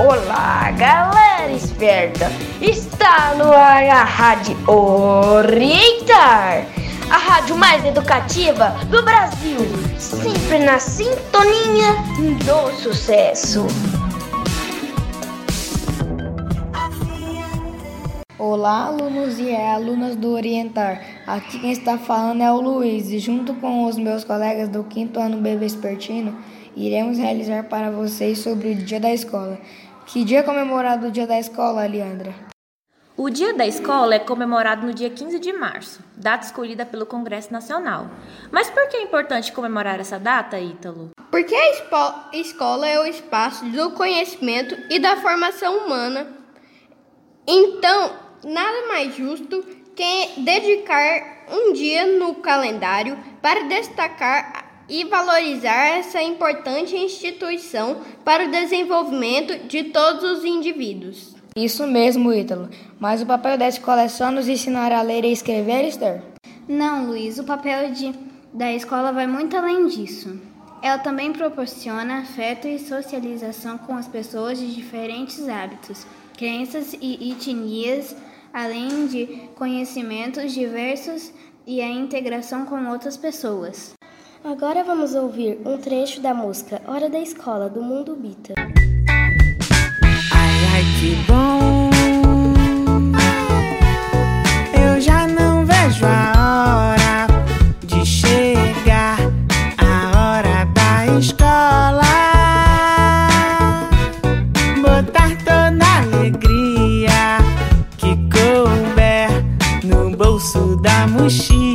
Olá, galera esperta! Está no ar a Rádio Orientar, a rádio mais educativa do Brasil, sempre na sintonia do sucesso. Olá, alunos e alunas do Orientar. Aqui quem está falando é o Luiz e junto com os meus colegas do quinto ano B Vespertino, iremos realizar para vocês sobre o Dia da Escola. Que dia é comemorado o Dia da Escola, Leandra? O Dia da Escola é comemorado no dia 15 de março, data escolhida pelo Congresso Nacional. Mas por que é importante comemorar essa data, Ítalo? Porque a escola é o espaço do conhecimento e da formação humana. Então, nada mais justo que dedicar um dia no calendário para destacar e valorizar essa importante instituição para o desenvolvimento de todos os indivíduos. Isso mesmo, Ítalo. Mas o papel da escola é só nos ensinar a ler e escrever, Esther? Não, Luiz. O papel de, da escola vai muito além disso. Ela também proporciona afeto e socialização com as pessoas de diferentes hábitos, crenças e etnias, além de conhecimentos diversos e a integração com outras pessoas. Agora vamos ouvir um trecho da música Hora da Escola do Mundo Bita. Ai, ai, que bom. Eu já não vejo a hora de chegar a hora da escola. Botar toda a alegria que couber no bolso da mochila.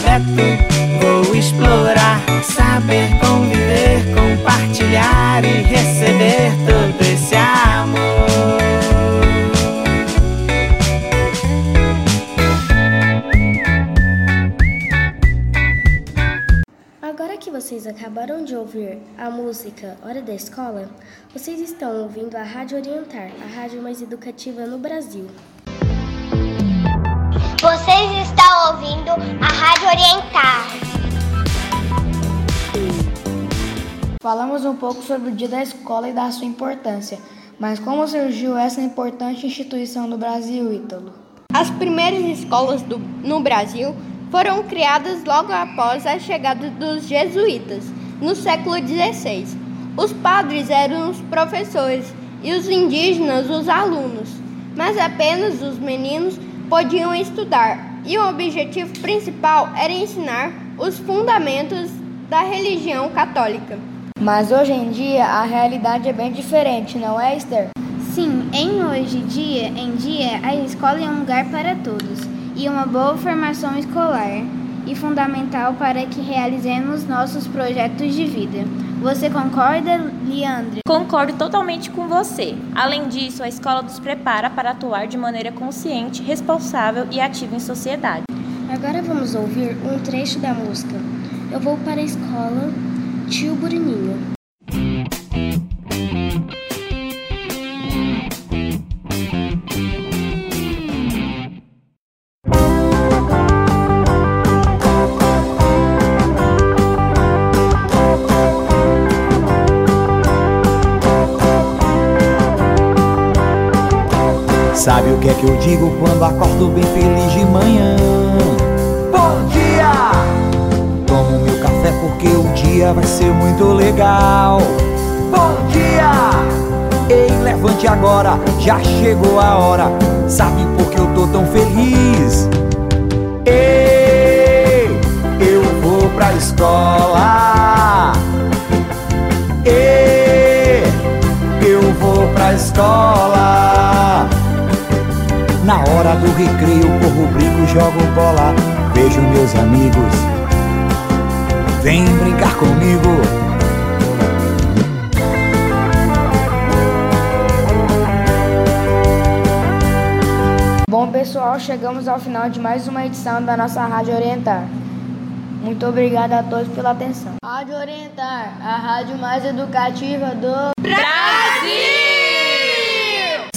Alfabeto. Vou explorar, saber conviver, compartilhar e receber todo esse amor. Agora que vocês acabaram de ouvir a música Hora da Escola, vocês estão ouvindo a Rádio Orientar, a rádio mais educativa no Brasil. Vocês ouvindo a Rádio Orientar. Falamos um pouco sobre o Dia da Escola e da sua importância. Mas como surgiu essa importante instituição no Brasil, Ítalo? As primeiras escolas do, no Brasil foram criadas logo após a chegada dos jesuítas, no século XVI. Os padres eram os professores e os indígenas os alunos, mas apenas os meninos podiam estudar, e o objetivo principal era ensinar os fundamentos da religião católica. Mas hoje em dia a realidade é bem diferente, não é, Esther? Sim, em hoje dia em dia a escola é um lugar para todos e uma boa formação escolar e fundamental para que realizemos nossos projetos de vida. Você concorda, Leandro? Concordo totalmente com você. Além disso, a escola nos prepara para atuar de maneira consciente, responsável e ativa em sociedade. Agora vamos ouvir um trecho da música Eu Vou para a Escola, Tio Bruninho. Sabe o que é que eu digo quando acordo bem feliz de manhã? Bom dia! Tomo meu café porque o dia vai ser muito legal. Bom dia! Ei, levante agora, já chegou a hora. Sabe por do recreio, corro, brinco, jogo bola. Vejo meus amigos, vem brincar comigo. Bom, pessoal, chegamos ao final de mais uma edição da nossa Rádio Orientar. Muito obrigado a todos pela atenção. Rádio Orientar, a rádio mais educativa do Brasil!